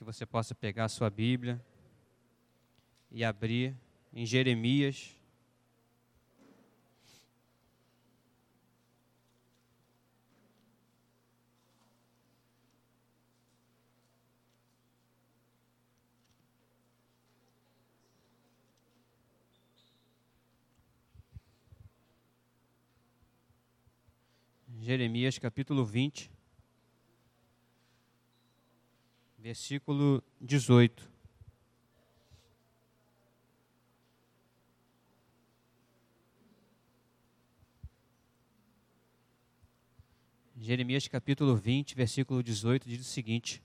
que você possa pegar a sua Bíblia e abrir em Jeremias. Jeremias capítulo 20. Versículo 18. Jeremias capítulo 20, versículo 18 diz o seguinte: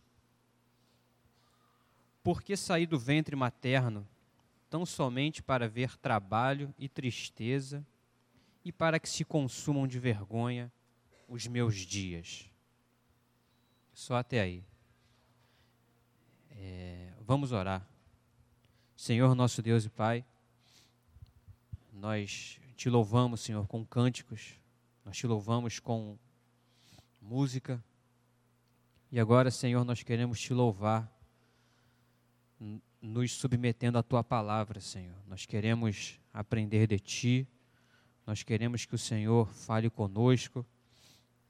Porque saí do ventre materno tão somente para ver trabalho e tristeza e para que se consumam de vergonha os meus dias. Só até aí. É, vamos orar. Senhor, nosso Deus e Pai, nós te louvamos, Senhor, com cânticos, nós te louvamos com música, e agora, Senhor, nós queremos te louvar, nos submetendo à tua palavra, Senhor. Nós queremos aprender de ti, nós queremos que o Senhor fale conosco,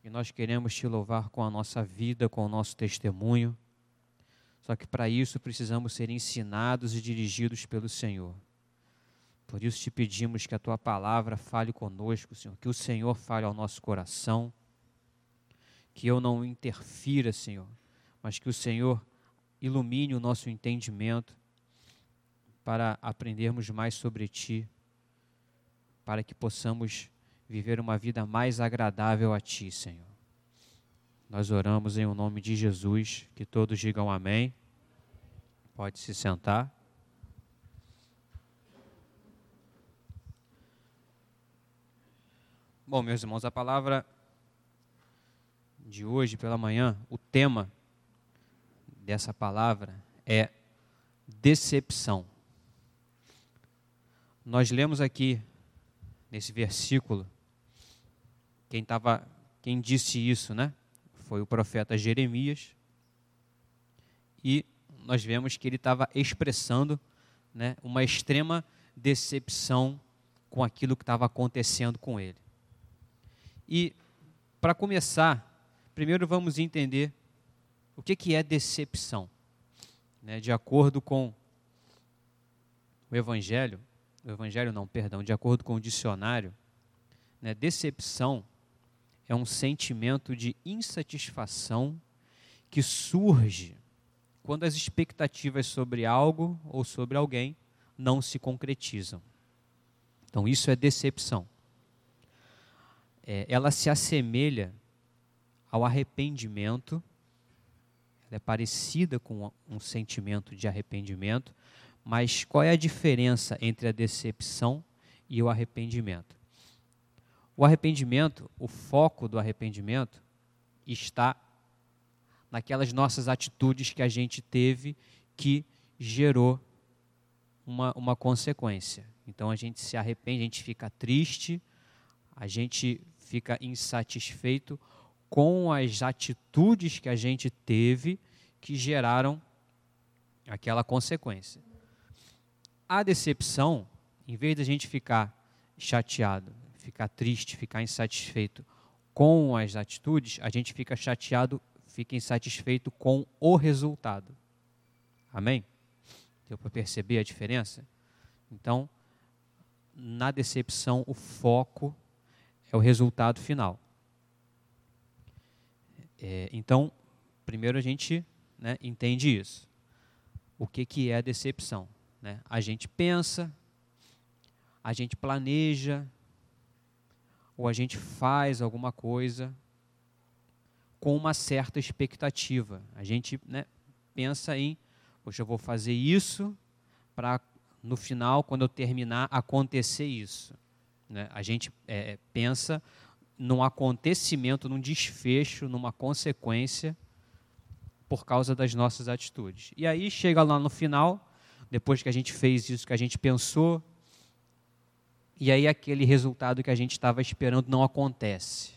e nós queremos te louvar com a nossa vida, com o nosso testemunho. Só que para isso precisamos ser ensinados e dirigidos pelo Senhor. Por isso te pedimos que a tua palavra fale conosco, Senhor, que o Senhor fale ao nosso coração, que eu não interfira, Senhor, mas que o Senhor ilumine o nosso entendimento para aprendermos mais sobre ti, para que possamos viver uma vida mais agradável a ti, Senhor. Nós oramos em o nome de Jesus, que todos digam amém. Pode se sentar. Bom, meus irmãos, a palavra de hoje pela manhã, o tema dessa palavra é decepção. Nós lemos aqui nesse versículo quem tava, quem disse isso, né? Foi o profeta Jeremias. E nós vemos que ele estava expressando né, uma extrema decepção com aquilo que estava acontecendo com ele. E, para começar, primeiro vamos entender o que, que é decepção. Né, de acordo com o Evangelho, o Evangelho não, perdão, de acordo com o dicionário, né, decepção é um sentimento de insatisfação que surge quando as expectativas sobre algo ou sobre alguém não se concretizam. Então, isso é decepção. É, ela se assemelha ao arrependimento, ela é parecida com um sentimento de arrependimento, mas qual é a diferença entre a decepção e o arrependimento? O arrependimento, o foco do arrependimento está naquelas nossas atitudes que a gente teve que gerou uma, uma consequência. Então a gente se arrepende, a gente fica triste, a gente fica insatisfeito com as atitudes que a gente teve que geraram aquela consequência. A decepção, em vez de a gente ficar chateado, ficar triste, ficar insatisfeito com as atitudes, a gente fica chateado, fica insatisfeito com o resultado. Amém? Deu para perceber a diferença? Então, na decepção, o foco é o resultado final. É, então, primeiro a gente né, entende isso. O que, que é a decepção? Né? A gente pensa, a gente planeja, ou a gente faz alguma coisa com uma certa expectativa. A gente né, pensa em, poxa, eu vou fazer isso para no final, quando eu terminar, acontecer isso. Né? A gente é, pensa num acontecimento, num desfecho, numa consequência por causa das nossas atitudes. E aí chega lá no final, depois que a gente fez isso que a gente pensou, e aí aquele resultado que a gente estava esperando não acontece.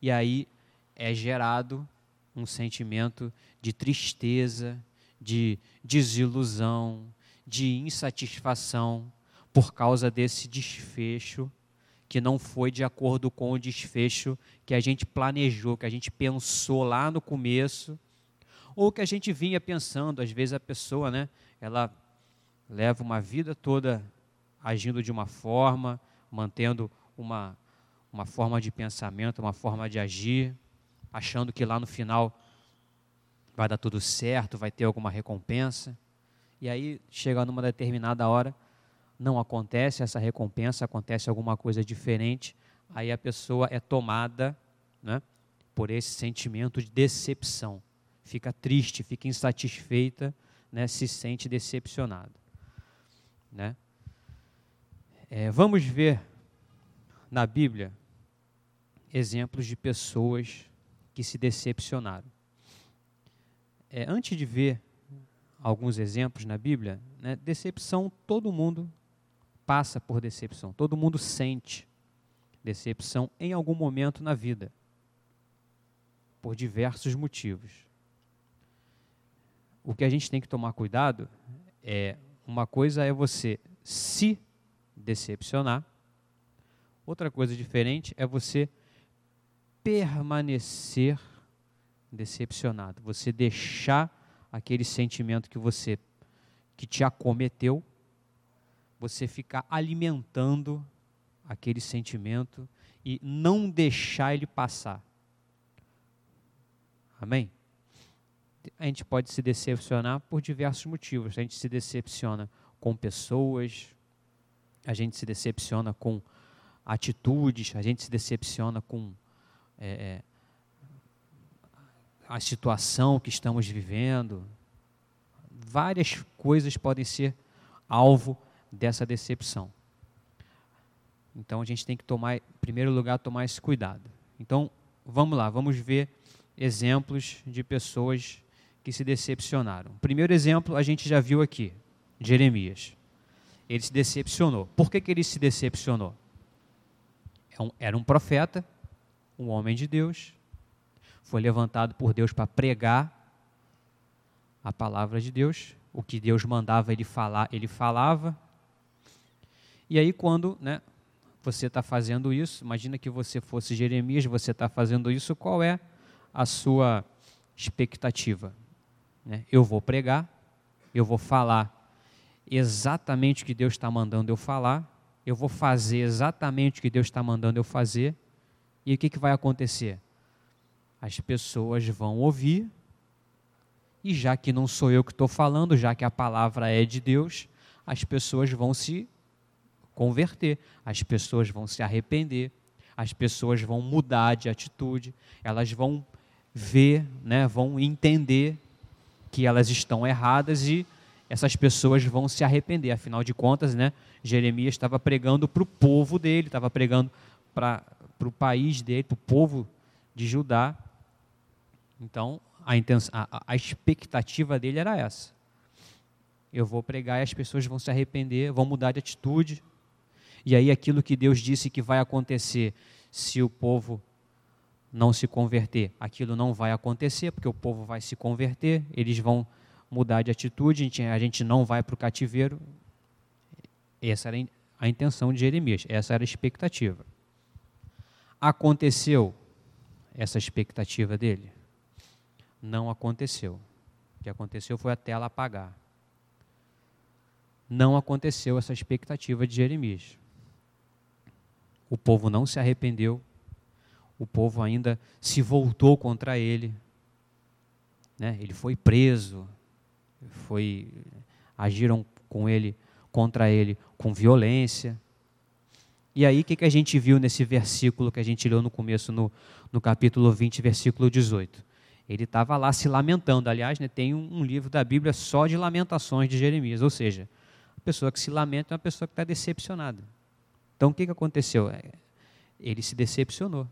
E aí é gerado um sentimento de tristeza, de desilusão, de insatisfação por causa desse desfecho que não foi de acordo com o desfecho que a gente planejou, que a gente pensou lá no começo, ou que a gente vinha pensando. Às vezes a pessoa, né, ela leva uma vida toda agindo de uma forma, mantendo uma, uma forma de pensamento, uma forma de agir, achando que lá no final vai dar tudo certo, vai ter alguma recompensa. E aí chega numa determinada hora, não acontece essa recompensa, acontece alguma coisa diferente, aí a pessoa é tomada né, por esse sentimento de decepção. Fica triste, fica insatisfeita, né, se sente decepcionada. Né? É, vamos ver na Bíblia exemplos de pessoas que se decepcionaram. É, antes de ver alguns exemplos na Bíblia, né, decepção todo mundo passa por decepção. Todo mundo sente decepção em algum momento na vida, por diversos motivos. O que a gente tem que tomar cuidado é uma coisa é você se decepcionar, outra coisa diferente é você permanecer decepcionado, você deixar aquele sentimento que você que te acometeu você ficar alimentando aquele sentimento e não deixar ele passar. Amém? A gente pode se decepcionar por diversos motivos. A gente se decepciona com pessoas, a gente se decepciona com atitudes, a gente se decepciona com é, é a situação que estamos vivendo. Várias coisas podem ser alvo dessa decepção. Então a gente tem que tomar, em primeiro lugar, tomar esse cuidado. Então, vamos lá, vamos ver exemplos de pessoas que se decepcionaram. Primeiro exemplo a gente já viu aqui, Jeremias. Ele se decepcionou. Por que, que ele se decepcionou? É era um profeta, um homem de Deus, foi levantado por Deus para pregar a palavra de Deus, o que Deus mandava ele falar, ele falava, e aí, quando né, você está fazendo isso, imagina que você fosse Jeremias, você está fazendo isso, qual é a sua expectativa? Né? Eu vou pregar, eu vou falar exatamente o que Deus está mandando eu falar, eu vou fazer exatamente o que Deus está mandando eu fazer, e o que, que vai acontecer? As pessoas vão ouvir, e já que não sou eu que estou falando, já que a palavra é de Deus, as pessoas vão se converter, as pessoas vão se arrepender, as pessoas vão mudar de atitude, elas vão ver, né, vão entender que elas estão erradas e essas pessoas vão se arrepender. Afinal de contas, né, Jeremias estava pregando para o povo dele, estava pregando para o país dele, para o povo de Judá. Então, a, intenção, a, a expectativa dele era essa. Eu vou pregar e as pessoas vão se arrepender, vão mudar de atitude, e aí aquilo que Deus disse que vai acontecer se o povo não se converter, aquilo não vai acontecer, porque o povo vai se converter, eles vão mudar de atitude, a gente, não vai para o cativeiro. Essa era a intenção de Jeremias, essa era a expectativa. Aconteceu essa expectativa dele? Não aconteceu. O que aconteceu foi a tela apagar. Não aconteceu essa expectativa de Jeremias. O povo não se arrependeu, o povo ainda se voltou contra ele. Né? Ele foi preso, foi agiram com ele contra ele com violência. E aí, o que, que a gente viu nesse versículo que a gente leu no começo, no, no capítulo 20, versículo 18? Ele estava lá se lamentando. Aliás, né, tem um, um, livro da Bíblia só de lamentações de Jeremias. Ou seja, a pessoa que se lamenta é uma pessoa que está decepcionada. Então o que, que aconteceu? É, ele se decepcionou.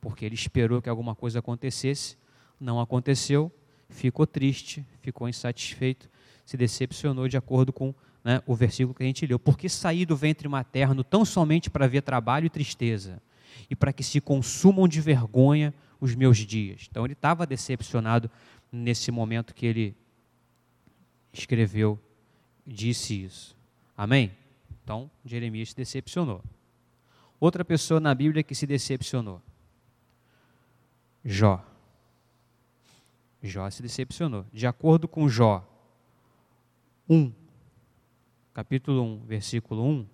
Porque ele esperou que alguma coisa acontecesse, não aconteceu, ficou triste, ficou insatisfeito, se decepcionou de acordo com né, o versículo que a gente leu. Porque saí do ventre materno tão somente para ver trabalho e tristeza, e para que se consumam de vergonha os meus dias. Então ele estava decepcionado nesse momento que ele escreveu, disse isso. Amém? Então, Jeremias se decepcionou. Outra pessoa na Bíblia que se decepcionou. Jó. Jó se decepcionou. De acordo com Jó 1, capítulo 1, versículo 1,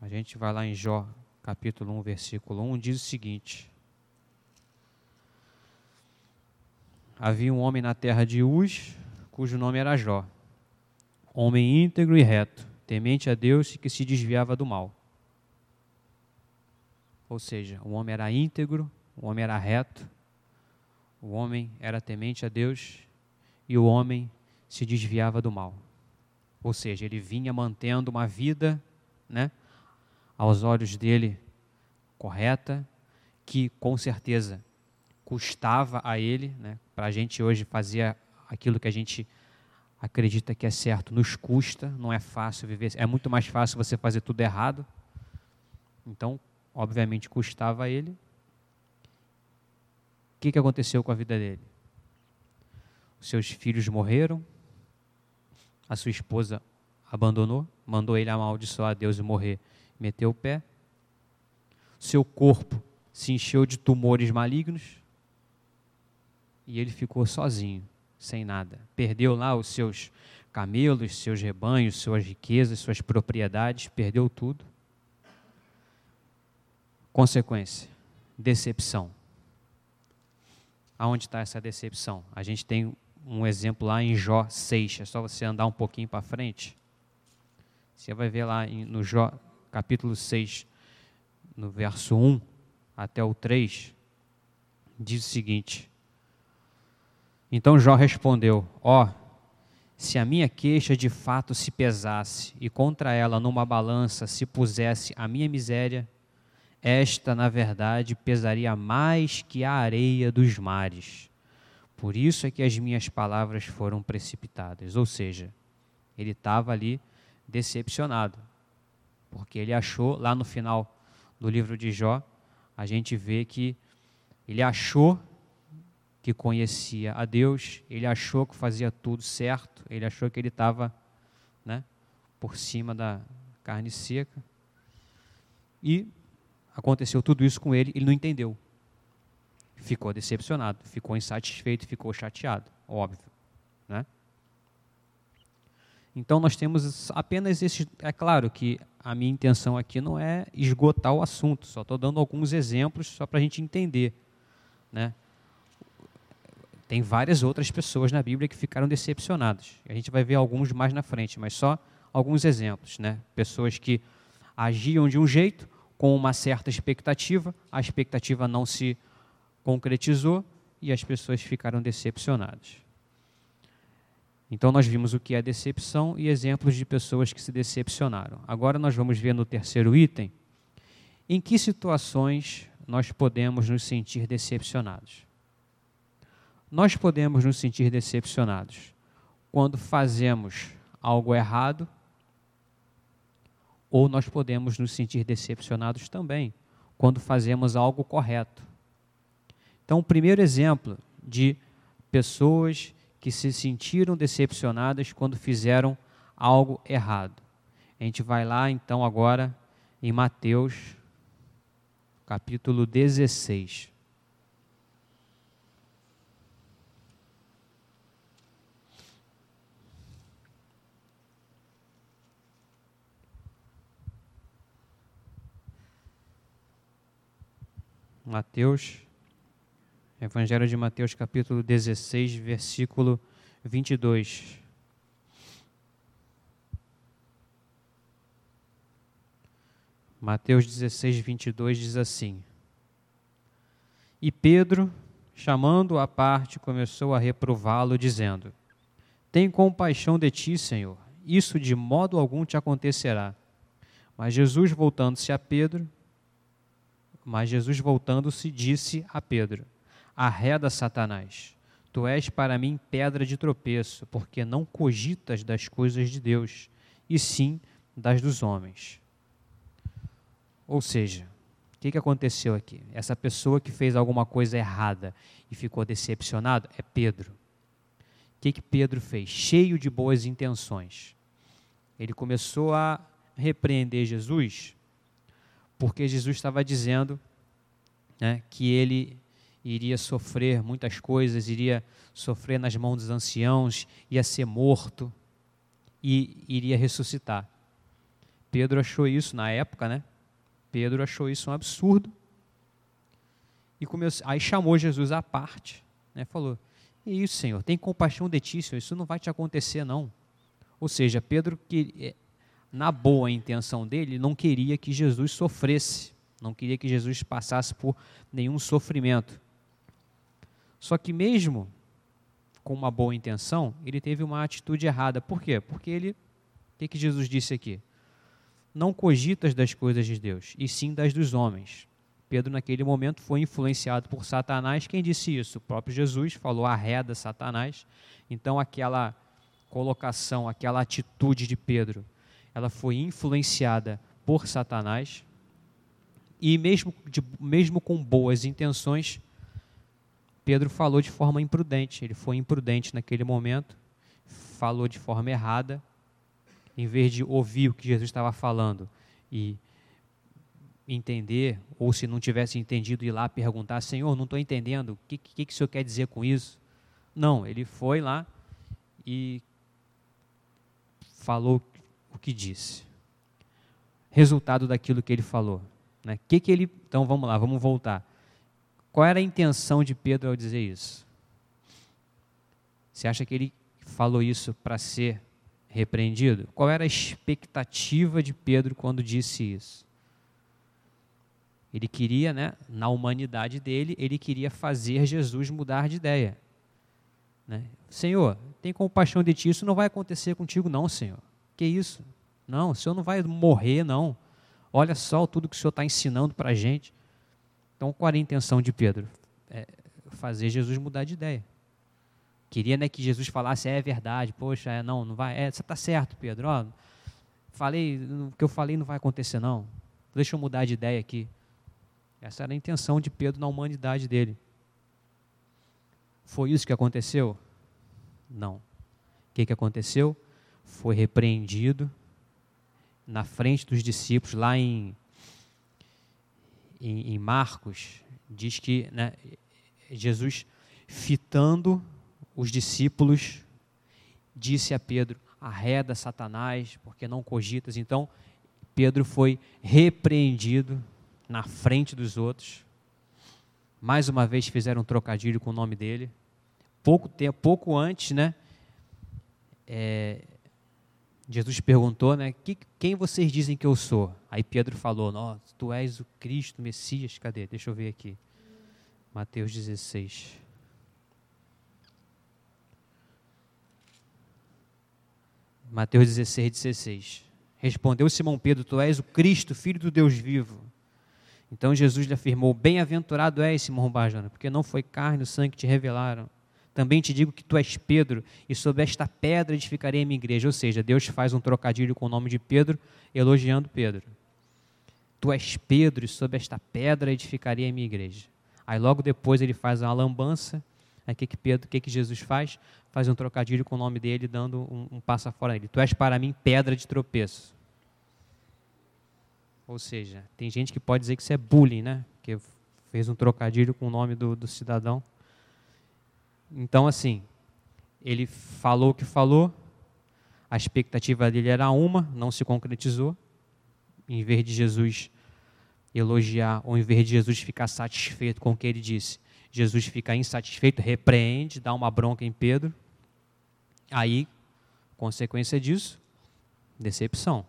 a gente vai lá em Jó, capítulo 1, versículo 1, diz o seguinte: Havia um homem na terra de Uz, cujo nome era Jó, homem íntegro e reto, temente a Deus e que se desviava do mal. Ou seja, o homem era íntegro, o homem era reto, o homem era temente a Deus e o homem se desviava do mal. Ou seja, ele vinha mantendo uma vida, né, aos olhos dele correta, que com certeza custava a ele, né, para a gente hoje fazer aquilo que a gente acredita que é certo, nos custa, não é fácil viver, é muito mais fácil você fazer tudo errado. Então, obviamente, custava a ele. O que, que aconteceu com a vida dele? Os seus filhos morreram, a sua esposa abandonou, mandou ele amaldiçoar a Deus e morrer, meteu o pé. Seu corpo se encheu de tumores malignos e ele ficou sozinho sem nada. Perdeu lá os seus camelos, seus rebanhos, suas riquezas, suas propriedades, perdeu tudo. Consequência: decepção. Aonde está essa decepção? A gente tem um exemplo lá em Jó 6, é só você andar um pouquinho para frente. Você vai ver lá no Jó, capítulo 6, no verso 1 até o 3, diz o seguinte: então Jó respondeu: Ó, oh, se a minha queixa de fato se pesasse e contra ela numa balança se pusesse a minha miséria, esta, na verdade, pesaria mais que a areia dos mares. Por isso é que as minhas palavras foram precipitadas. Ou seja, ele estava ali decepcionado, porque ele achou, lá no final do livro de Jó, a gente vê que ele achou que conhecia a Deus, ele achou que fazia tudo certo, ele achou que ele estava né, por cima da carne seca. E aconteceu tudo isso com ele, ele não entendeu. Ficou decepcionado, ficou insatisfeito, ficou chateado, óbvio. Né? Então nós temos apenas esse. É claro que a minha intenção aqui não é esgotar o assunto, só estou dando alguns exemplos só para a gente entender. Né? Tem várias outras pessoas na Bíblia que ficaram decepcionadas. A gente vai ver alguns mais na frente, mas só alguns exemplos, né? Pessoas que agiam de um jeito com uma certa expectativa, a expectativa não se concretizou e as pessoas ficaram decepcionadas. Então nós vimos o que é decepção e exemplos de pessoas que se decepcionaram. Agora nós vamos ver no terceiro item em que situações nós podemos nos sentir decepcionados. Nós podemos nos sentir decepcionados quando fazemos algo errado, ou nós podemos nos sentir decepcionados também quando fazemos algo correto. Então, o primeiro exemplo de pessoas que se sentiram decepcionadas quando fizeram algo errado. A gente vai lá então agora em Mateus, capítulo 16. Mateus, Evangelho de Mateus, capítulo 16, versículo 22. Mateus 16, 22 diz assim: E Pedro, chamando-o à parte, começou a reprová-lo, dizendo: Tem compaixão de ti, Senhor, isso de modo algum te acontecerá. Mas Jesus, voltando-se a Pedro, mas Jesus, voltando-se, disse a Pedro: Arreda, Satanás, tu és para mim pedra de tropeço, porque não cogitas das coisas de Deus, e sim das dos homens. Ou seja, o que, que aconteceu aqui? Essa pessoa que fez alguma coisa errada e ficou decepcionado é Pedro. que, que Pedro fez? Cheio de boas intenções. Ele começou a repreender Jesus, porque Jesus estava dizendo né, que ele iria sofrer muitas coisas, iria sofrer nas mãos dos anciãos, ia ser morto e iria ressuscitar. Pedro achou isso na época, né? Pedro achou isso um absurdo. E começou, aí chamou Jesus à parte, né? Falou: "É isso, Senhor, tem compaixão de ti, Senhor, isso não vai te acontecer não". Ou seja, Pedro que é, na boa intenção dele, não queria que Jesus sofresse, não queria que Jesus passasse por nenhum sofrimento. Só que mesmo com uma boa intenção, ele teve uma atitude errada. Por quê? Porque ele, o que, que Jesus disse aqui? Não cogitas das coisas de Deus, e sim das dos homens. Pedro, naquele momento, foi influenciado por Satanás. Quem disse isso? O próprio Jesus falou: arreda Satanás. Então, aquela colocação, aquela atitude de Pedro, ela foi influenciada por Satanás. E mesmo, de, mesmo com boas intenções, Pedro falou de forma imprudente. Ele foi imprudente naquele momento, falou de forma errada, em vez de ouvir o que Jesus estava falando e entender, ou se não tivesse entendido, ir lá perguntar: Senhor, não estou entendendo, o que, que, que o Senhor quer dizer com isso? Não, ele foi lá e falou o que disse. Resultado daquilo que ele falou. Né? Que que ele, então vamos lá, vamos voltar. Qual era a intenção de Pedro ao dizer isso? Você acha que ele falou isso para ser repreendido? Qual era a expectativa de Pedro quando disse isso? Ele queria, né, na humanidade dele, ele queria fazer Jesus mudar de ideia. Né? Senhor, tem compaixão de ti, isso não vai acontecer contigo, não, Senhor. Que isso? Não, o Senhor não vai morrer, não. Olha só tudo que o Senhor está ensinando para a gente. Então, qual era a intenção de Pedro? É fazer Jesus mudar de ideia. Queria né, que Jesus falasse, é verdade, poxa, é, não, não vai, é, você está certo, Pedro, ó, falei, o que eu falei não vai acontecer, não. Deixa eu mudar de ideia aqui. Essa era a intenção de Pedro na humanidade dele. Foi isso que aconteceu? Não. O que, que aconteceu? Foi repreendido na frente dos discípulos, lá em, em, em Marcos, diz que né, Jesus, fitando os discípulos, disse a Pedro: arreda Satanás, porque não cogitas. Então, Pedro foi repreendido na frente dos outros. Mais uma vez fizeram um trocadilho com o nome dele. Pouco tempo, pouco antes, né? É, Jesus perguntou, né? Que, quem vocês dizem que eu sou? Aí Pedro falou: Nossa, tu és o Cristo, Messias. Cadê? Deixa eu ver aqui. Mateus 16. Mateus 16, 16. Respondeu Simão Pedro: Tu és o Cristo, filho do Deus vivo. Então Jesus lhe afirmou: Bem-aventurado és, Simão Barjona, porque não foi carne e sangue que te revelaram. Também te digo que tu és Pedro, e sobre esta pedra edificarei a minha igreja. Ou seja, Deus faz um trocadilho com o nome de Pedro, elogiando Pedro. Tu és Pedro, e sobre esta pedra edificarei a minha igreja. Aí logo depois ele faz uma lambança. O que, que Pedro, o que, que Jesus faz? Faz um trocadilho com o nome dele, dando um, um passo fora dele. Tu és para mim pedra de tropeço. Ou seja, tem gente que pode dizer que isso é bullying, né? Que fez um trocadilho com o nome do, do cidadão. Então, assim, ele falou o que falou, a expectativa dele era uma, não se concretizou. Em vez de Jesus elogiar, ou em vez de Jesus ficar satisfeito com o que ele disse, Jesus fica insatisfeito, repreende, dá uma bronca em Pedro. Aí, consequência disso, decepção.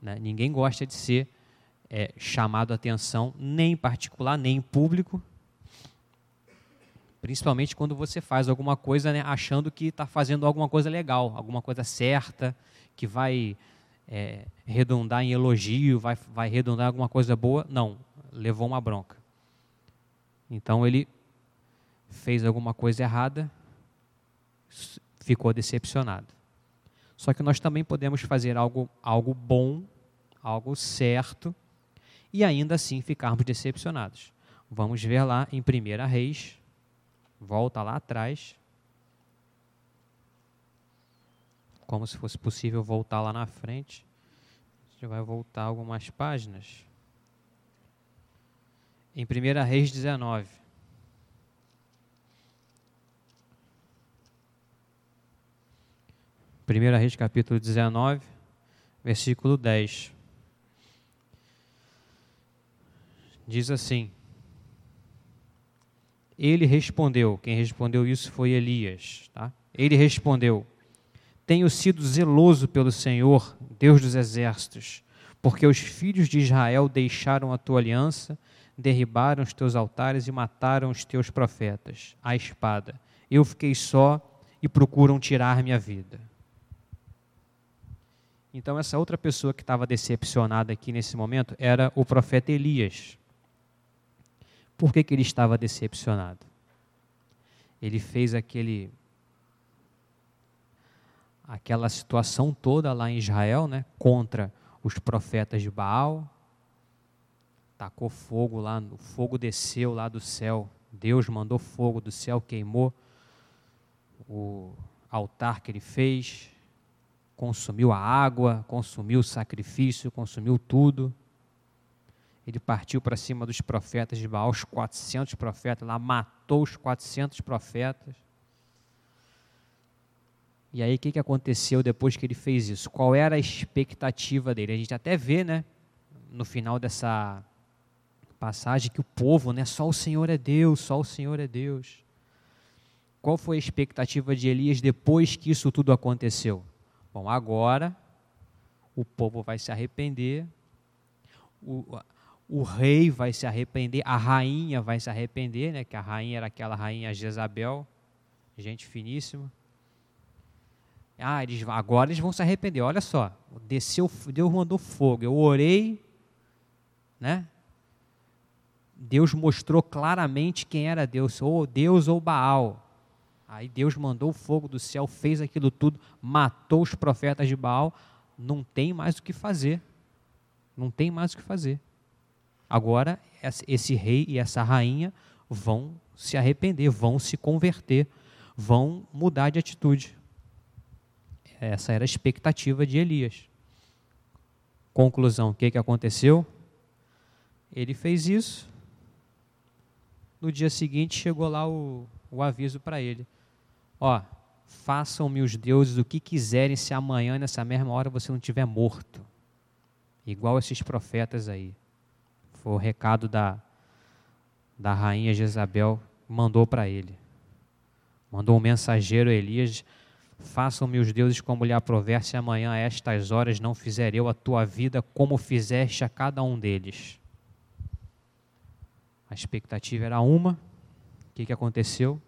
Né? Ninguém gosta de ser é, chamado a atenção, nem em particular, nem em público. Principalmente quando você faz alguma coisa né, achando que está fazendo alguma coisa legal, alguma coisa certa, que vai é, redundar em elogio, vai, vai redundar em alguma coisa boa. Não, levou uma bronca. Então ele fez alguma coisa errada, ficou decepcionado. Só que nós também podemos fazer algo, algo bom, algo certo, e ainda assim ficarmos decepcionados. Vamos ver lá em 1 Reis, volta lá atrás, como se fosse possível voltar lá na frente. A gente vai voltar algumas páginas. Em 1 Reis 19. Primeira Reis capítulo 19, versículo 10. Diz assim: ele respondeu, quem respondeu isso foi Elias, tá? Ele respondeu: Tenho sido zeloso pelo Senhor, Deus dos exércitos, porque os filhos de Israel deixaram a tua aliança, derribaram os teus altares e mataram os teus profetas, a espada. Eu fiquei só e procuram tirar minha vida. Então, essa outra pessoa que estava decepcionada aqui nesse momento era o profeta Elias. Por que, que ele estava decepcionado? Ele fez aquele aquela situação toda lá em Israel, né, contra os profetas de Baal. Tacou fogo lá, o fogo desceu lá do céu. Deus mandou fogo do céu, queimou o altar que ele fez, consumiu a água, consumiu o sacrifício, consumiu tudo. Ele partiu para cima dos profetas de Baal, os 400 profetas lá, matou os 400 profetas. E aí, o que, que aconteceu depois que ele fez isso? Qual era a expectativa dele? A gente até vê, né, no final dessa passagem, que o povo, né, só o Senhor é Deus, só o Senhor é Deus. Qual foi a expectativa de Elias depois que isso tudo aconteceu? Bom, agora o povo vai se arrepender, o, o rei vai se arrepender, a rainha vai se arrepender, né, que a rainha era aquela rainha Jezabel, gente finíssima ah, eles, agora eles vão se arrepender. Olha só, desceu, Deus mandou fogo. Eu orei, né? Deus mostrou claramente quem era Deus, ou Deus ou Baal. Aí Deus mandou o fogo do céu, fez aquilo tudo, matou os profetas de Baal. Não tem mais o que fazer. Não tem mais o que fazer. Agora, esse rei e essa rainha vão se arrepender, vão se converter, vão mudar de atitude. Essa era a expectativa de Elias. Conclusão: o que, que aconteceu? Ele fez isso. No dia seguinte chegou lá o, o aviso para ele: Ó, façam-me os deuses o que quiserem se amanhã, nessa mesma hora, você não estiver morto. Igual esses profetas aí. Foi o recado da, da rainha Jezabel, mandou para ele. Mandou um mensageiro Elias Façam-me os deuses como lhe aprover, se amanhã a estas horas não fizer eu a tua vida como fizeste a cada um deles. A expectativa era uma, o que, que aconteceu?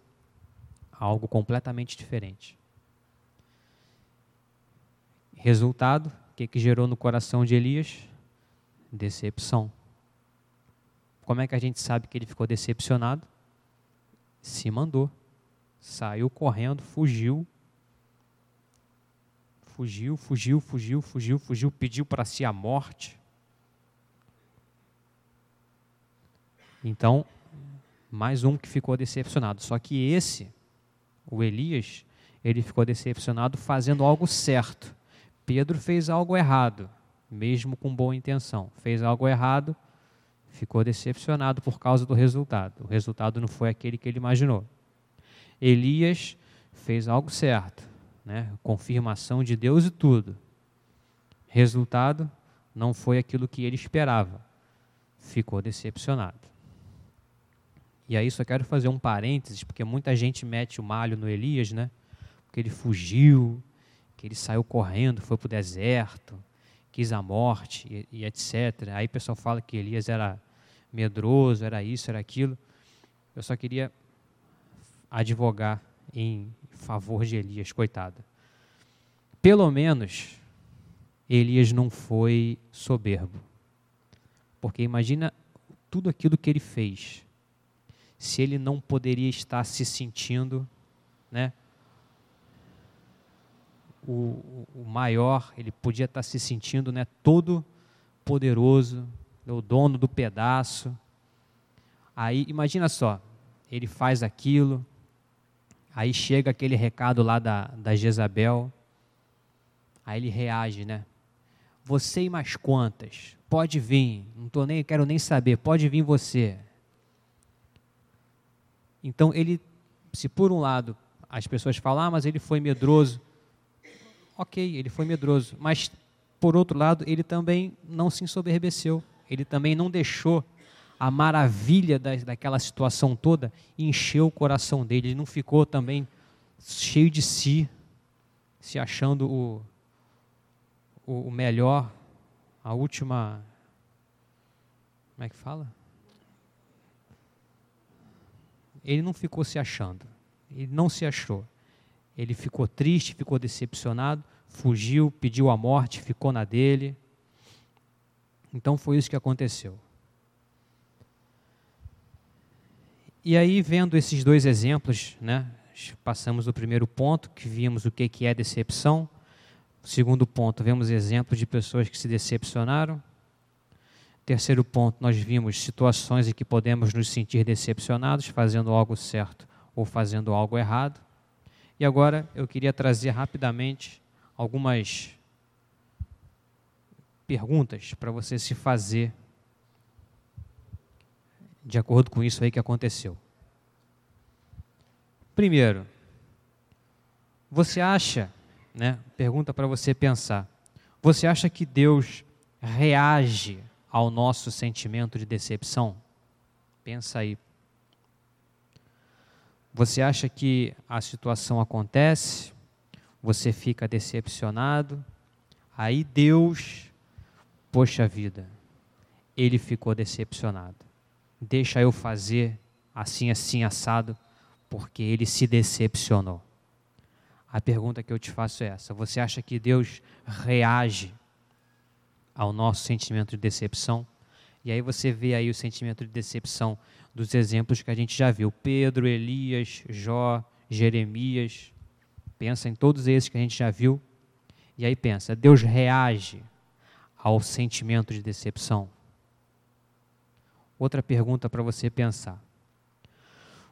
Algo completamente diferente. Resultado, o que, que gerou no coração de Elias? Decepção. Como é que a gente sabe que ele ficou decepcionado? Se mandou, saiu correndo, fugiu fugiu, fugiu, fugiu, fugiu, fugiu, pediu para si a morte. Então, mais um que ficou decepcionado. Só que esse, o Elias, ele ficou decepcionado fazendo algo certo. Pedro fez algo errado, mesmo com boa intenção. Fez algo errado, ficou decepcionado por causa do resultado. O resultado não foi aquele que ele imaginou. Elias fez algo certo, né? confirmação de Deus e tudo. Resultado, não foi aquilo que ele esperava. Ficou decepcionado. E aí só quero fazer um parênteses, porque muita gente mete o malho no Elias, né? Porque ele fugiu, que ele saiu correndo, foi para o deserto, quis a morte e, e etc. Aí o pessoal fala que Elias era medroso, era isso, era aquilo. Eu só queria advogar em favor de Elias, coitado. Pelo menos Elias não foi soberbo. Porque imagina tudo aquilo que ele fez. Se ele não poderia estar se sentindo, né? O, o maior, ele podia estar se sentindo, né? Todo poderoso, o dono do pedaço. Aí, imagina só, ele faz aquilo, Aí chega aquele recado lá da, da Jezabel. Aí ele reage, né? Você e mais quantas? Pode vir, não tô nem, quero nem saber, pode vir você. Então ele, se por um lado as pessoas falam, ah, mas ele foi medroso, ok, ele foi medroso, mas por outro lado ele também não se ensoberbeceu, ele também não deixou a maravilha da, daquela situação toda encher o coração dele, ele não ficou também cheio de si, se achando o, o, o melhor, a última. Como é que fala? Ele não ficou se achando, ele não se achou. Ele ficou triste, ficou decepcionado, fugiu, pediu a morte, ficou na dele. Então foi isso que aconteceu. E aí, vendo esses dois exemplos, né, passamos o primeiro ponto, que vimos o que é decepção. Segundo ponto, vemos exemplos de pessoas que se decepcionaram. Terceiro ponto, nós vimos situações em que podemos nos sentir decepcionados, fazendo algo certo ou fazendo algo errado. E agora eu queria trazer rapidamente algumas perguntas para você se fazer de acordo com isso aí que aconteceu. Primeiro, você acha, né? Pergunta para você pensar. Você acha que Deus reage ao nosso sentimento de decepção? Pensa aí. Você acha que a situação acontece, você fica decepcionado, aí Deus, poxa vida, ele ficou decepcionado. Deixa eu fazer assim, assim, assado, porque ele se decepcionou. A pergunta que eu te faço é essa: você acha que Deus reage ao nosso sentimento de decepção? E aí você vê aí o sentimento de decepção dos exemplos que a gente já viu: Pedro, Elias, Jó, Jeremias. Pensa em todos esses que a gente já viu. E aí pensa: Deus reage ao sentimento de decepção? Outra pergunta para você pensar: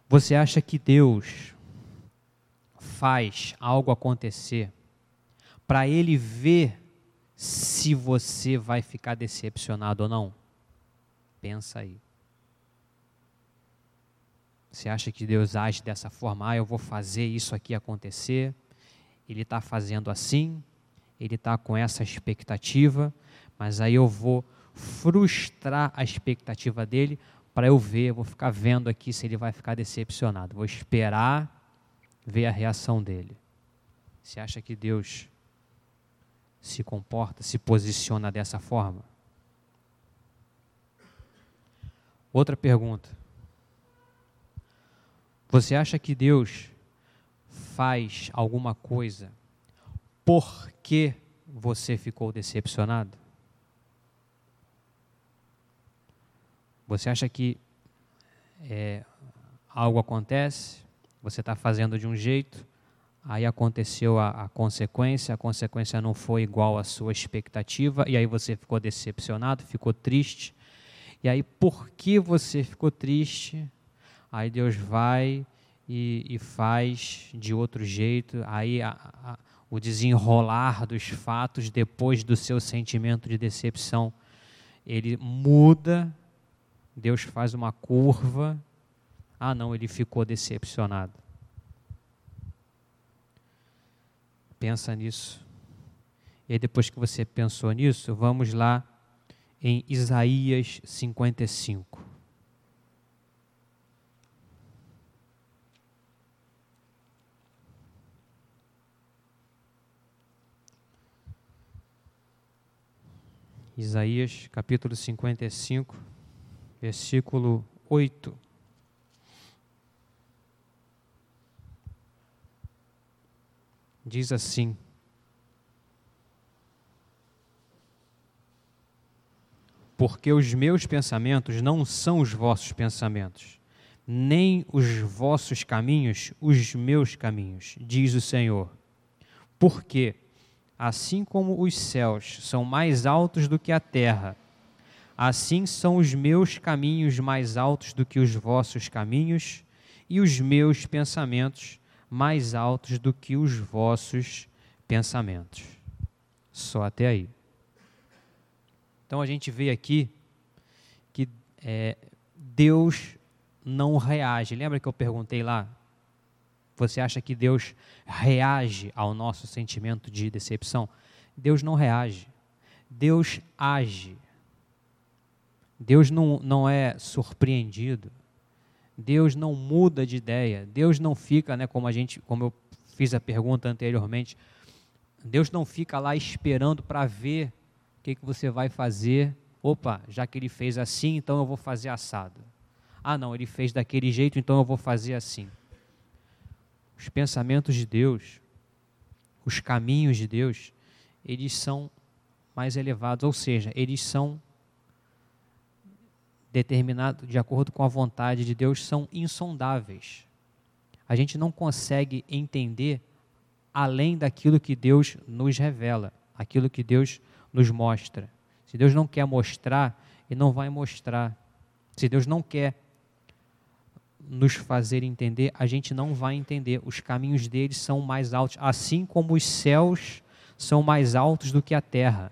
Você acha que Deus faz algo acontecer para ele ver se você vai ficar decepcionado ou não? Pensa aí. Você acha que Deus age dessa forma? Ah, eu vou fazer isso aqui acontecer. Ele está fazendo assim, ele está com essa expectativa, mas aí eu vou frustrar a expectativa dele para eu ver, vou ficar vendo aqui se ele vai ficar decepcionado. Vou esperar ver a reação dele. Você acha que Deus se comporta, se posiciona dessa forma? Outra pergunta. Você acha que Deus faz alguma coisa porque você ficou decepcionado? Você acha que é, algo acontece você está fazendo de um jeito, aí aconteceu a, a, consequência, a consequência não foi igual à sua expectativa, e aí você ficou decepcionado, ficou triste. E aí, por que você ficou triste? Aí Deus vai e, e faz de outro jeito, aí a, a, o desenrolar dos fatos depois do seu sentimento de decepção, ele muda, Deus faz uma curva ah, não, ele ficou decepcionado. Pensa nisso. E depois que você pensou nisso, vamos lá em Isaías 55. Isaías capítulo 55, versículo 8. diz assim: Porque os meus pensamentos não são os vossos pensamentos, nem os vossos caminhos os meus caminhos, diz o Senhor. Porque, assim como os céus são mais altos do que a terra, assim são os meus caminhos mais altos do que os vossos caminhos, e os meus pensamentos mais altos do que os vossos pensamentos. só até aí. Então a gente vê aqui que é, Deus não reage. Lembra que eu perguntei lá? Você acha que Deus reage ao nosso sentimento de decepção? Deus não reage. Deus age. Deus não, não é surpreendido. Deus não muda de ideia. Deus não fica, né, como a gente, como eu fiz a pergunta anteriormente, Deus não fica lá esperando para ver o que, que você vai fazer. Opa, já que ele fez assim, então eu vou fazer assado. Ah, não, ele fez daquele jeito, então eu vou fazer assim. Os pensamentos de Deus, os caminhos de Deus, eles são mais elevados, ou seja, eles são determinados de acordo com a vontade de Deus, são insondáveis. A gente não consegue entender além daquilo que Deus nos revela, aquilo que Deus nos mostra. Se Deus não quer mostrar, Ele não vai mostrar. Se Deus não quer nos fazer entender, a gente não vai entender. Os caminhos dele são mais altos, assim como os céus são mais altos do que a terra.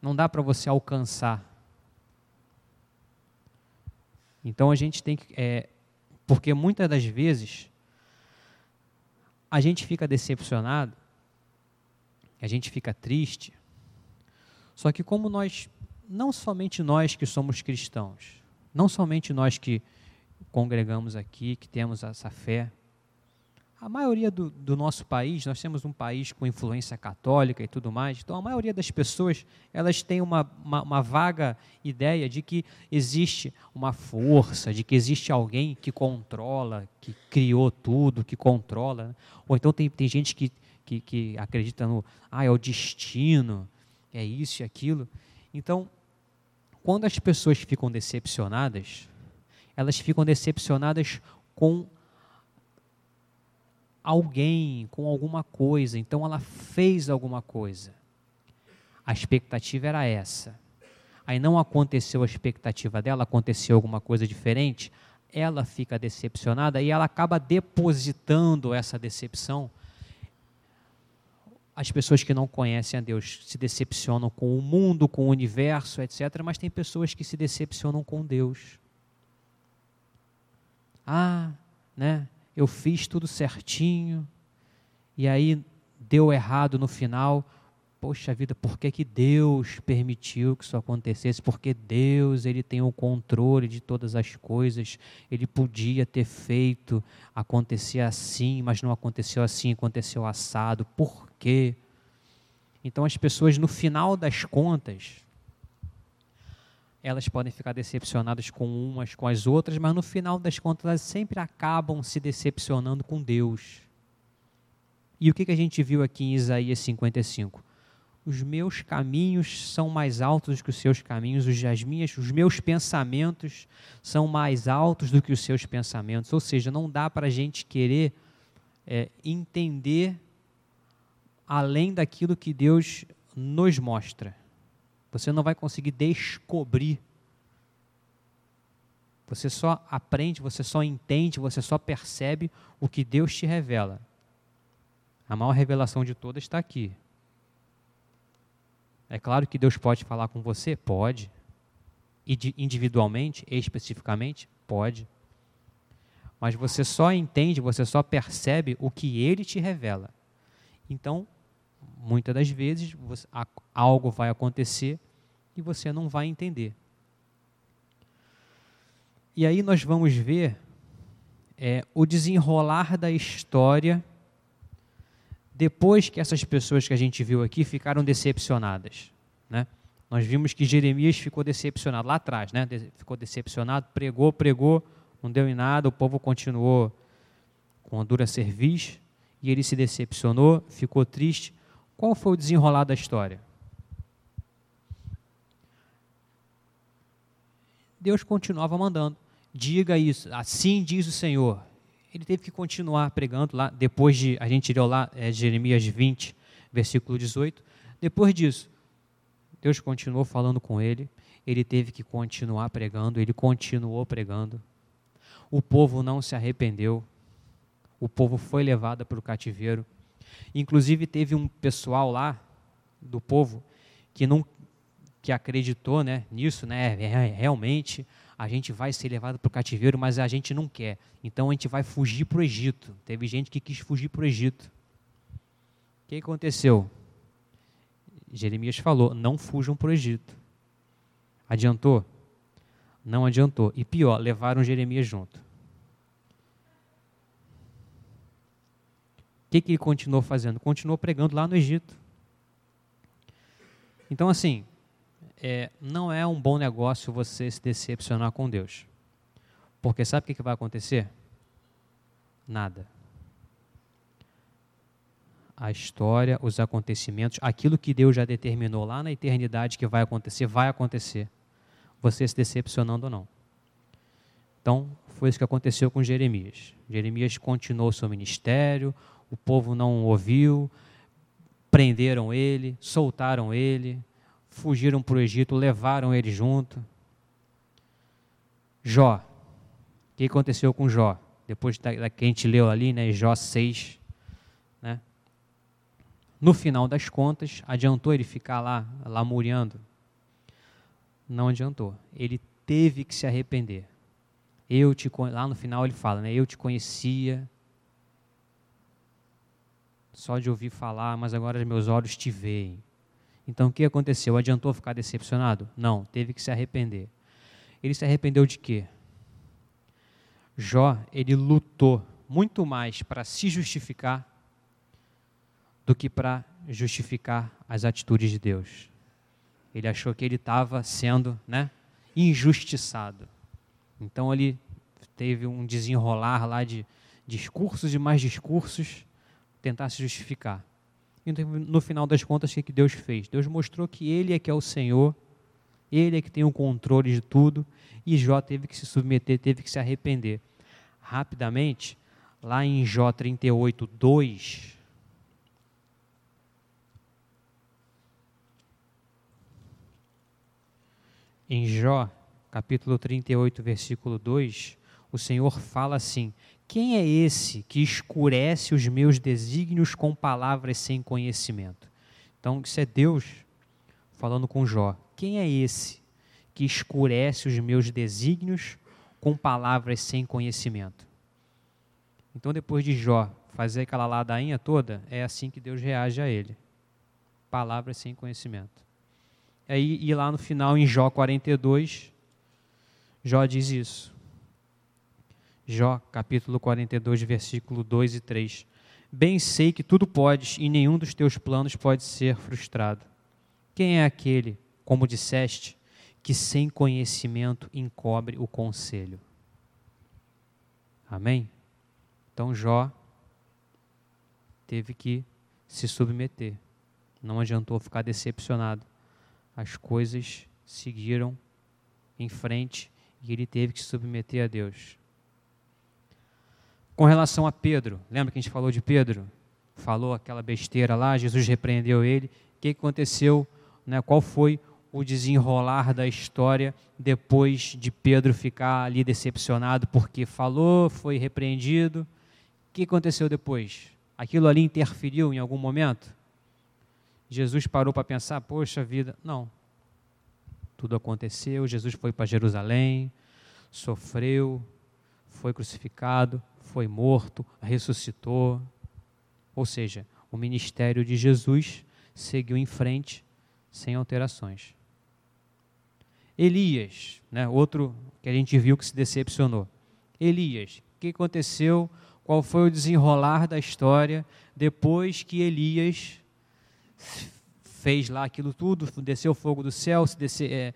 Não dá para você alcançar. Então a gente tem que. É, porque muitas das vezes a gente fica decepcionado, a gente fica triste. Só que, como nós, não somente nós que somos cristãos, não somente nós que congregamos aqui, que temos essa fé, a maioria do, do, nosso país, nós temos um país com influência católica e tudo mais, então a maioria das pessoas, elas têm uma, uma, uma, vaga ideia de que existe uma força, de que existe alguém que controla, que criou tudo, que controla. Né? Ou então tem, tem gente que, que, que acredita no, ah, é o destino, é isso e aquilo. Então, quando as pessoas ficam decepcionadas, elas ficam decepcionadas com alguém, com alguma coisa. Então ela fez alguma coisa. A expectativa era essa. Aí não aconteceu a expectativa dela, aconteceu alguma coisa diferente. Ela fica decepcionada e ela acaba depositando essa decepção. As pessoas que não conhecem a Deus se decepcionam com o mundo, com o universo, etc. Mas tem pessoas que se decepcionam com Deus. Ah, né? eu fiz tudo certinho, e aí deu errado no final. Poxa vida, por que, que Deus permitiu que isso acontecesse? Porque Deus, Ele tem o controle de todas as coisas. Ele podia ter feito acontecer assim, mas não aconteceu assim, aconteceu assado. Por quê? Então as pessoas, no final das contas, elas podem ficar decepcionadas com umas, com as outras, mas no final das contas elas sempre acabam se decepcionando com Deus. E o que, que a gente viu aqui em Isaías 55? Os meus caminhos são mais altos que os seus caminhos, os, as minhas, os meus pensamentos são mais altos do que os seus pensamentos. Ou seja, não dá para a gente querer é, entender além daquilo que Deus nos mostra. Você não vai conseguir descobrir. Você só aprende, você só entende, você só percebe o que Deus te revela. A maior revelação de todas está aqui. É claro que Deus pode falar com você? Pode. E individualmente, especificamente? Pode. Mas você só entende, você só percebe o que Ele te revela. Então, muitas das vezes você, algo vai acontecer e você não vai entender. E aí nós vamos ver é, o desenrolar da história depois que essas pessoas que a gente viu aqui ficaram decepcionadas. Né? Nós vimos que Jeremias ficou decepcionado lá atrás, né? ficou decepcionado, pregou, pregou, não deu em nada, o povo continuou com a dura cerviz e ele se decepcionou, ficou triste. Qual foi o desenrolar da história? Deus continuava mandando. Diga isso, assim diz o Senhor. Ele teve que continuar pregando lá, depois de, a gente leu lá, é, Jeremias 20, versículo 18. Depois disso, Deus continuou falando com ele, ele teve que continuar pregando, ele continuou pregando. O povo não se arrependeu, o povo foi levado para o cativeiro. Inclusive teve um pessoal lá, do povo que não que acreditou né, nisso, né, é, realmente a gente vai ser levado para o cativeiro, mas a gente não quer. Então a gente vai fugir para o Egito. Teve gente que quis fugir para o Egito. O que aconteceu? Jeremias falou: não fujam para o Egito. Adiantou? Não adiantou. E pior, levaram Jeremias junto. O que, que ele continuou fazendo? Continuou pregando lá no Egito. Então, assim, é, não é um bom negócio você se decepcionar com Deus. Porque sabe o que, vai acontecer? Nada. A história, os acontecimentos, aquilo que Deus já determinou lá na eternidade que vai acontecer, vai acontecer. Você se decepcionando ou não. Então, foi isso que aconteceu com Jeremias. Jeremias continuou seu ministério, o povo não ouviu, prenderam ele, soltaram ele, fugiram para o Egito, levaram ele junto. Jó, o que aconteceu com Jó? Depois da, que a gente leu ali, né, Jó 6, né? No final das contas, adiantou ele ficar lá, lamuriando? Não adiantou. Ele teve que se arrepender. Eu te lá no final ele fala, né? Eu te conhecia, só de ouvir falar, mas agora meus olhos te veem. Então o que aconteceu? Adiantou ficar decepcionado? Não, teve que se arrepender. Ele se arrependeu de quê? Jó, ele lutou muito mais para se justificar do que para justificar as atitudes de Deus. Ele achou que ele estava sendo né, injustiçado. Então ele teve um desenrolar lá de discursos e mais discursos tentar se justificar. No final das contas, o que Deus fez? Deus mostrou que Ele é que é o Senhor, Ele é que tem o controle de tudo, e Jó teve que se submeter, teve que se arrepender. Rapidamente, lá em Jó 38, 2. Em Jó, capítulo 38, versículo 2, o Senhor fala assim: quem é esse que escurece os meus desígnios com palavras sem conhecimento? Então, isso é Deus falando com Jó. Quem é esse que escurece os meus desígnios com palavras sem conhecimento? Então, depois de Jó fazer aquela ladainha toda, é assim que Deus reage a ele. Palavras sem conhecimento. Aí, e lá no final, em Jó 42, Jó diz isso. Jó, capítulo 42, versículo 2 e 3. Bem sei que tudo podes e nenhum dos teus planos pode ser frustrado. Quem é aquele, como disseste, que sem conhecimento encobre o conselho? Amém? Então Jó teve que se submeter. Não adiantou ficar decepcionado. As coisas seguiram em frente e ele teve que se submeter a Deus. Com relação a Pedro, lembra que a gente falou de Pedro? Falou aquela besteira lá, Jesus repreendeu ele. O que aconteceu? Né? Qual foi o desenrolar da história depois de Pedro ficar ali decepcionado porque falou, foi repreendido? O que aconteceu depois? Aquilo ali interferiu em algum momento? Jesus parou para pensar, poxa vida, não. Tudo aconteceu, Jesus foi para Jerusalém, sofreu, foi crucificado, foi morto, ressuscitou. Ou seja, o ministério de Jesus seguiu em frente sem alterações. Elias, né, outro que a gente viu que se decepcionou. Elias, o que aconteceu? Qual foi o desenrolar da história depois que Elias fez lá aquilo tudo, desceu o fogo do céu, é,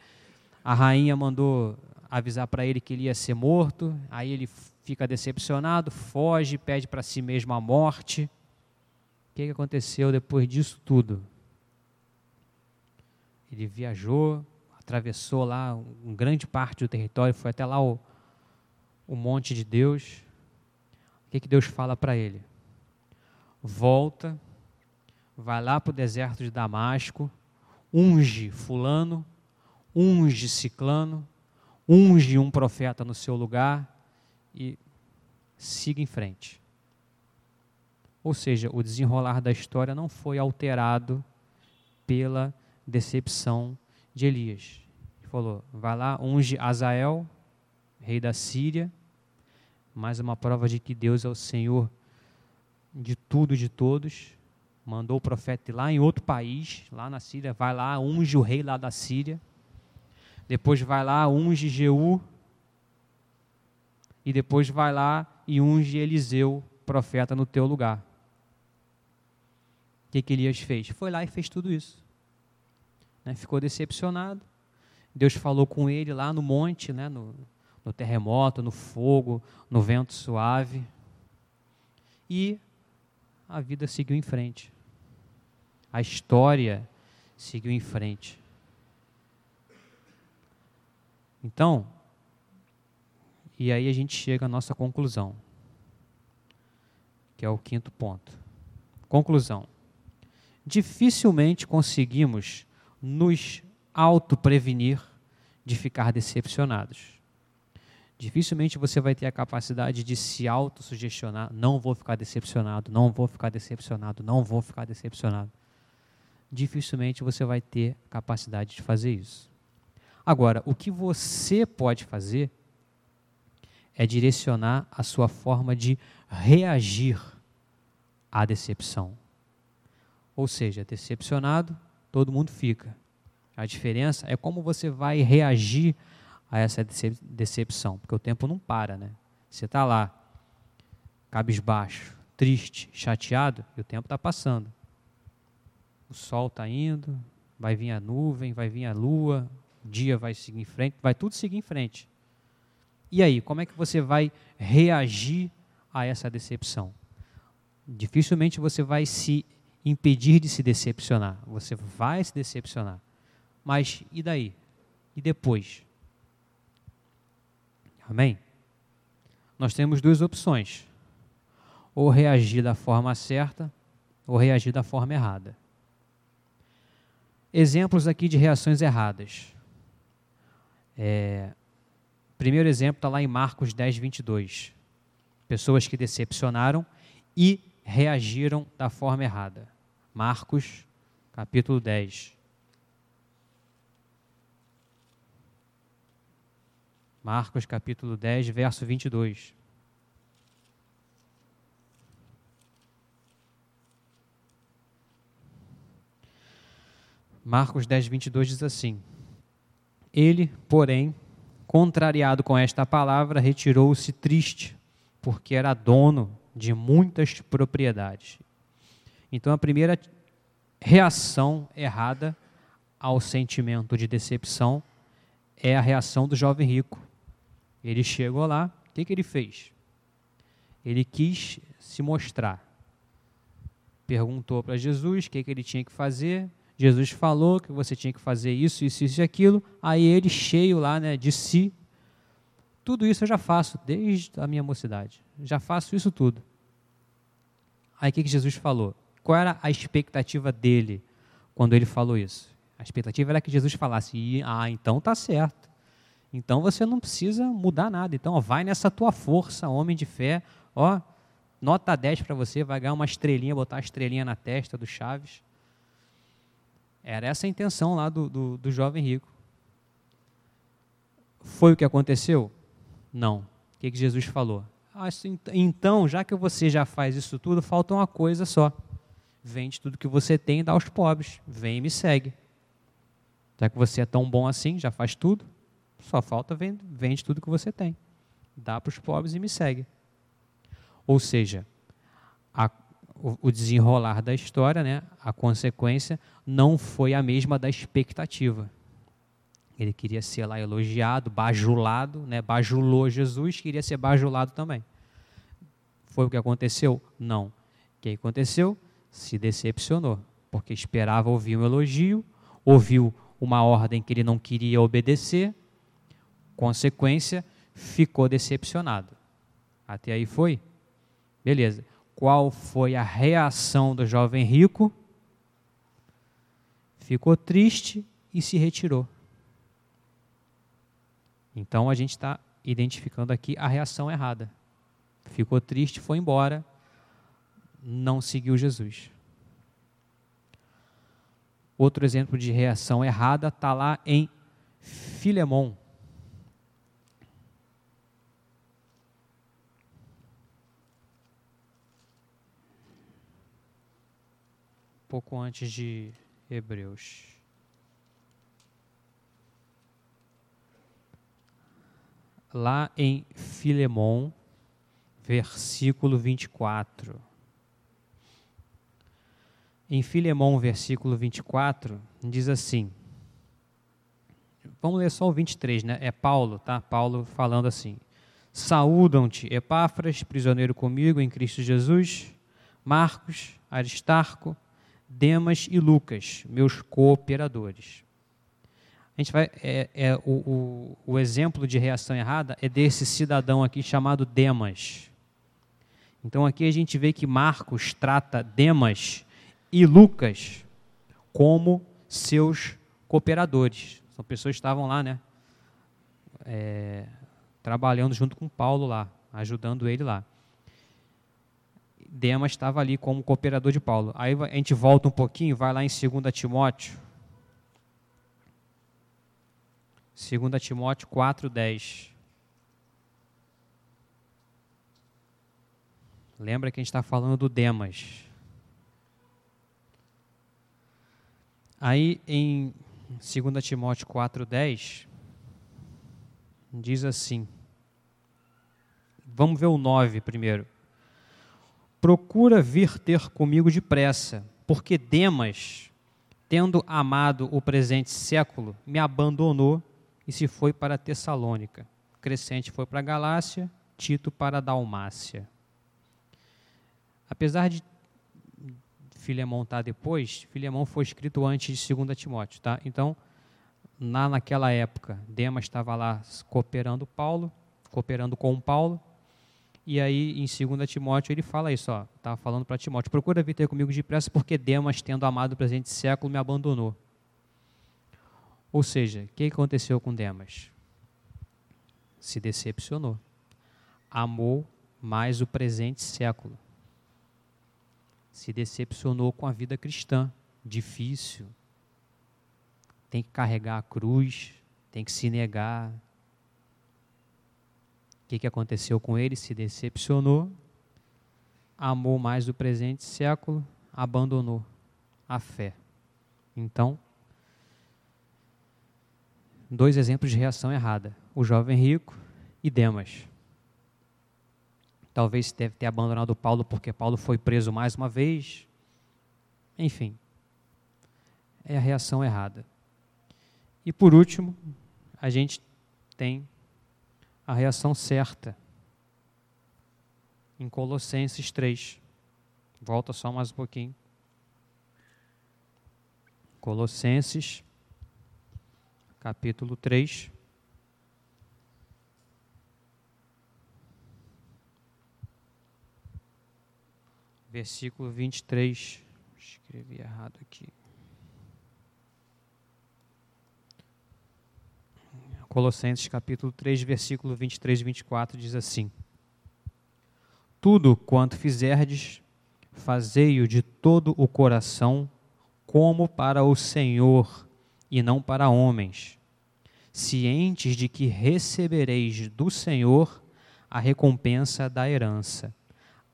a rainha mandou avisar para ele que ele ia ser morto, aí ele fica decepcionado, foge, pede para si mesmo a morte. O que, aconteceu depois disso tudo? Ele viajou, atravessou lá uma grande parte do território, foi até lá o, o monte de Deus. O que, que Deus fala para ele? Volta, vai lá para o deserto de Damasco, unge fulano, unge ciclano, unge um profeta no seu lugar, e siga em frente. Ou seja, o desenrolar da história não foi alterado pela decepção de Elias. Ele falou: vai lá, unge Azael, rei da Síria, mais uma prova de que Deus é o Senhor de tudo, de todos. Mandou o profeta ir lá em outro país, lá na Síria, vai lá, unge o rei lá da Síria. Depois vai lá, unge Jeú. E depois vai lá e unge Eliseu, profeta, no teu lugar. O que, que Elias fez? Foi lá e fez tudo isso. Né? Ficou decepcionado. Deus falou com ele lá no monte, né? no, no terremoto, no fogo, no vento suave. E a vida seguiu em frente. A história seguiu em frente. Então, e aí a gente chega à nossa conclusão, que é o quinto ponto. Conclusão. Dificilmente conseguimos nos auto-prevenir de ficar decepcionados. Dificilmente você vai ter a capacidade de se autossugestionar, não vou ficar decepcionado, não vou ficar decepcionado, não vou ficar decepcionado. Dificilmente você vai ter capacidade de fazer isso. Agora, o que você pode fazer é direcionar a sua forma de reagir à decepção. Ou seja, decepcionado, todo mundo fica. A diferença é como você vai reagir a essa decepção, porque o tempo não para, né? Você está lá, cabisbaixo, triste, chateado, e o tempo está passando. O sol está indo, vai vir a nuvem, vai vir a lua, o dia vai seguir em frente, vai tudo seguir em frente. E aí, como é que você vai reagir a essa decepção? Dificilmente você vai se impedir de se decepcionar. Você vai se decepcionar. Mas e daí? E depois? Amém? Nós temos duas opções: ou reagir da forma certa, ou reagir da forma errada. Exemplos aqui de reações erradas. É, primeiro exemplo está lá em Marcos 10, 22. Pessoas que decepcionaram e reagiram da forma errada. Marcos, capítulo 10. Marcos capítulo 10, verso 22. Marcos 10, 22 diz assim: Ele, porém, contrariado com esta palavra, retirou-se triste, porque era dono de muitas propriedades. Então, a primeira reação errada ao sentimento de decepção é a reação do jovem rico. Ele chegou lá, o que, que ele fez? Ele quis se mostrar. Perguntou para Jesus o que, que ele tinha que fazer. Jesus falou que você tinha que fazer isso, isso, isso e aquilo. Aí ele, cheio lá né, de si, tudo isso eu já faço desde a minha mocidade. Já faço isso tudo. Aí o que, que Jesus falou? Qual era a expectativa dele quando ele falou isso? A expectativa era que Jesus falasse: Ah, então tá certo. Então você não precisa mudar nada. Então, ó, vai nessa tua força, homem de fé. Ó, nota 10 para você, vai ganhar uma estrelinha, botar a estrelinha na testa do Chaves. Era essa a intenção lá do, do, do jovem rico. Foi o que aconteceu? Não. O que, que Jesus falou? Ah, então, já que você já faz isso tudo, falta uma coisa só. Vende tudo que você tem e dá aos pobres. Vem e me segue. Já que você é tão bom assim, já faz tudo, só falta vende, vende tudo que você tem. Dá para os pobres e me segue. Ou seja, a, o, desenrolar da história, né, a consequência não foi a mesma da expectativa. Ele queria ser lá elogiado, bajulado, né, bajulou Jesus, queria ser bajulado também. Foi o que aconteceu? Não. O que aconteceu? Se decepcionou, porque esperava ouvir um elogio, ouviu uma ordem que ele não queria obedecer, Consequência, ficou decepcionado. Até aí foi? Beleza. Qual foi a reação do jovem rico? Ficou triste e se retirou. Então a gente está identificando aqui a reação errada. Ficou triste, foi embora, não seguiu Jesus. Outro exemplo de reação errada está lá em Filemon. Pouco antes de Hebreus. Lá em Filemon, versículo 24. Em Filemon, versículo 24, diz assim. Vamos ler só o 23, né? É Paulo, tá? Paulo falando assim: Saúdam-te, Epáfras, prisioneiro comigo em Cristo Jesus, Marcos, Aristarco, Demas e Lucas, meus cooperadores. A gente vai, é, é o, o, o exemplo de reação errada é desse cidadão aqui chamado Demas. Então aqui a gente vê que Marcos trata Demas e Lucas como seus cooperadores. São pessoas que estavam lá, né? É, trabalhando junto com Paulo lá, ajudando ele lá. Demas estava ali como cooperador de Paulo. Aí a gente volta um pouquinho, vai lá em 2 Timóteo. 2 Timóteo 4,10. Lembra que a gente está falando do Demas. Aí em 2 Timóteo 4,10, diz assim. Vamos ver o 9 primeiro procura vir ter comigo depressa, porque Demas, tendo amado o presente século, me abandonou e se foi para Tessalônica. Crescente foi para Galácia, Tito para Dalmácia. Apesar de Filemão estar tá depois, Filemão foi escrito antes de 2 Timóteo, tá? Então, na, naquela época, Demas estava lá cooperando Paulo, cooperando com Paulo, e aí, em 2 Timóteo, ele fala isso, ó, estava falando para Timóteo, procura vir ter comigo depressa, porque Demas, tendo amado o presente século, me abandonou. Ou seja, o que aconteceu com Demas? Se decepcionou. Amou mais o presente século. Se decepcionou com a vida cristã. Difícil. Tem que carregar a cruz, tem que se negar, que, que aconteceu com ele? Se decepcionou, amou mais o presente século, abandonou a fé. Então, dois exemplos de reação errada: o jovem rico e Demas. Talvez deve ter abandonado Paulo porque Paulo foi preso mais uma vez. Enfim, é a reação errada. E por último, a gente tem a reação certa. Em Colossenses 3. Volta só mais um pouquinho. Colossenses, capítulo 3. Versículo 23. Escrevi errado aqui. Colossenses capítulo 3, versículo 23 e 24 diz assim: Tudo quanto fizerdes, fazei-o de todo o coração, como para o Senhor e não para homens, cientes de que recebereis do Senhor a recompensa da herança.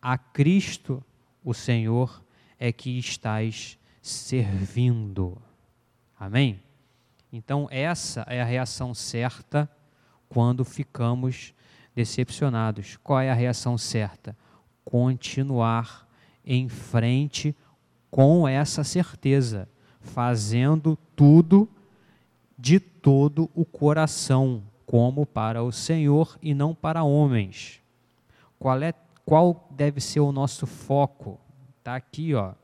A Cristo, o Senhor, é que estais servindo. Amém? Então, essa é a reação certa quando ficamos decepcionados. Qual é a reação certa? Continuar em frente com essa certeza, fazendo tudo de todo o coração, como para o Senhor e não para homens. Qual é qual deve ser o nosso foco? Está aqui, ó,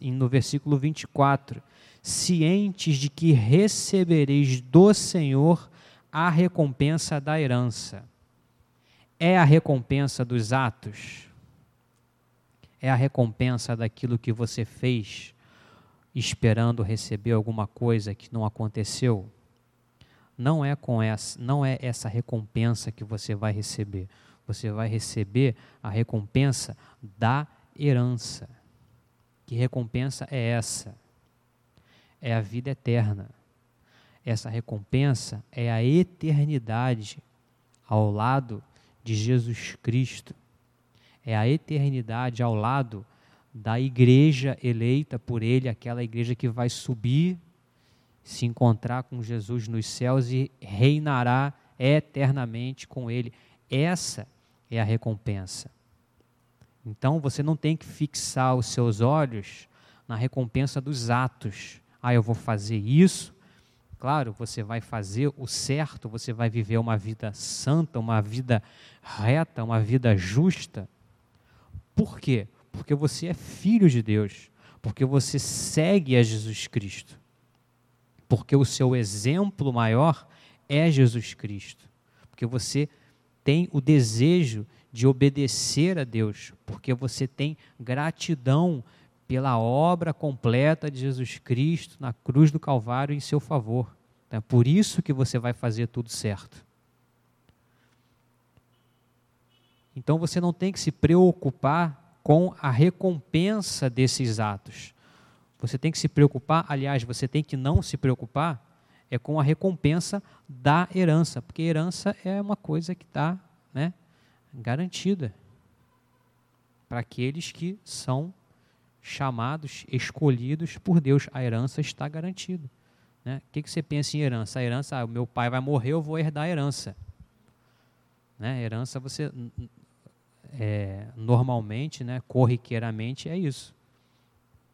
no versículo 24 cientes de que recebereis do Senhor a recompensa da herança. É a recompensa dos atos? É a recompensa daquilo que você fez esperando receber alguma coisa que não aconteceu? Não é com essa, não é essa recompensa que você vai receber. Você vai receber a recompensa da herança. Que recompensa é essa? É a vida eterna. Essa recompensa é a eternidade ao lado de Jesus Cristo. É a eternidade ao lado da igreja eleita por Ele, aquela igreja que vai subir, se encontrar com Jesus nos céus e reinará eternamente com Ele. Essa é a recompensa. Então você não tem que fixar os seus olhos na recompensa dos atos. Ah, eu vou fazer isso. Claro, você vai fazer o certo, você vai viver uma vida santa, uma vida reta, uma vida justa. Por quê? Porque você é filho de Deus, porque você segue a Jesus Cristo. Porque o seu exemplo maior é Jesus Cristo. Porque você tem o desejo de obedecer a Deus, porque você tem gratidão pela obra completa de Jesus Cristo na cruz do Calvário em seu favor. É por isso que você vai fazer tudo certo. Então você não tem que se preocupar com a recompensa desses atos. Você tem que se preocupar, aliás, você tem que não se preocupar é com a recompensa da herança, porque herança é uma coisa que está né, garantida para aqueles que são chamados, escolhidos por Deus. A herança está garantida. Né? O que, que você pensa em herança? A herança, ah, meu pai vai morrer, eu vou herdar a herança. Né? Herança, você é, normalmente, né, corriqueiramente, é isso.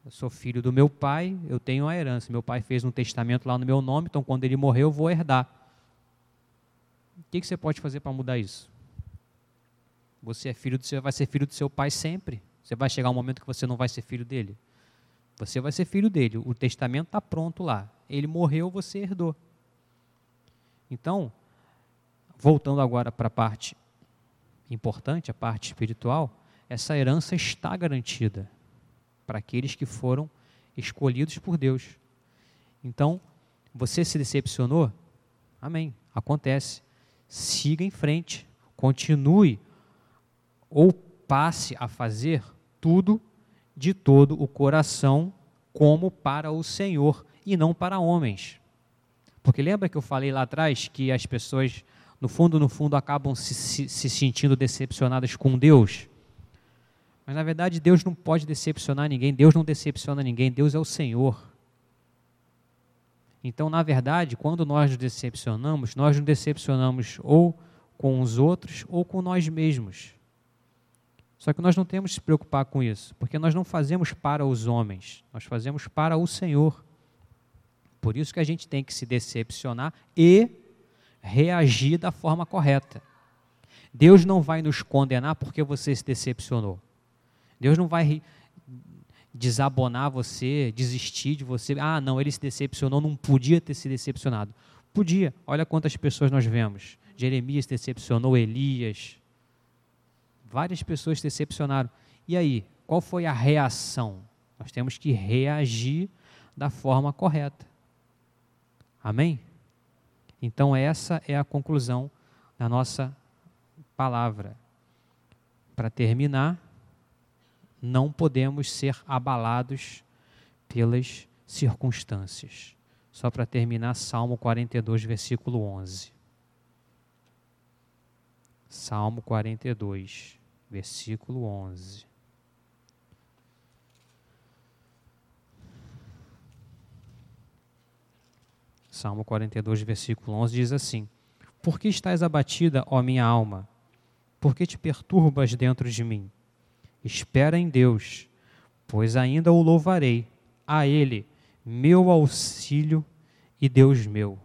Eu sou filho do meu pai, eu tenho a herança. Meu pai fez um testamento lá no meu nome, então quando ele morrer, eu vou herdar. O que, que você pode fazer para mudar isso? Você é filho do seu, vai ser filho do seu pai sempre. Você vai chegar um momento que você não vai ser filho dele. Você vai ser filho dele. O testamento está pronto lá. Ele morreu, você herdou. Então, voltando agora para a parte importante, a parte espiritual, essa herança está garantida para aqueles que foram escolhidos por Deus. Então, você se decepcionou? Amém. Acontece. Siga em frente. Continue ou passe a fazer tudo de todo o coração, como para o Senhor e não para homens. Porque lembra que eu falei lá atrás que as pessoas, no fundo, no fundo, acabam se, se, se sentindo decepcionadas com Deus? Mas na verdade Deus não pode decepcionar ninguém, Deus não decepciona ninguém, Deus é o Senhor. Então, na verdade, quando nós nos decepcionamos, nós nos decepcionamos ou com os outros ou com nós mesmos. Só que nós não temos que se preocupar com isso, porque nós não fazemos para os homens, nós fazemos para o Senhor. Por isso que a gente tem que se decepcionar e reagir da forma correta. Deus não vai nos condenar porque você se decepcionou. Deus não vai desabonar você, desistir de você. Ah, não, ele se decepcionou, não podia ter se decepcionado. Podia. Olha quantas pessoas nós vemos. Jeremias decepcionou Elias, Várias pessoas se decepcionaram. E aí, qual foi a reação? Nós temos que reagir da forma correta. Amém? Então, essa é a conclusão da nossa palavra. Para terminar, não podemos ser abalados pelas circunstâncias. Só para terminar, Salmo 42, versículo 11. Salmo 42 versículo 11. Salmo 42, versículo 11 diz assim: Por que estás abatida, ó minha alma? Por que te perturbas dentro de mim? Espera em Deus, pois ainda o louvarei, a Ele, meu auxílio e Deus meu.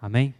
Amém?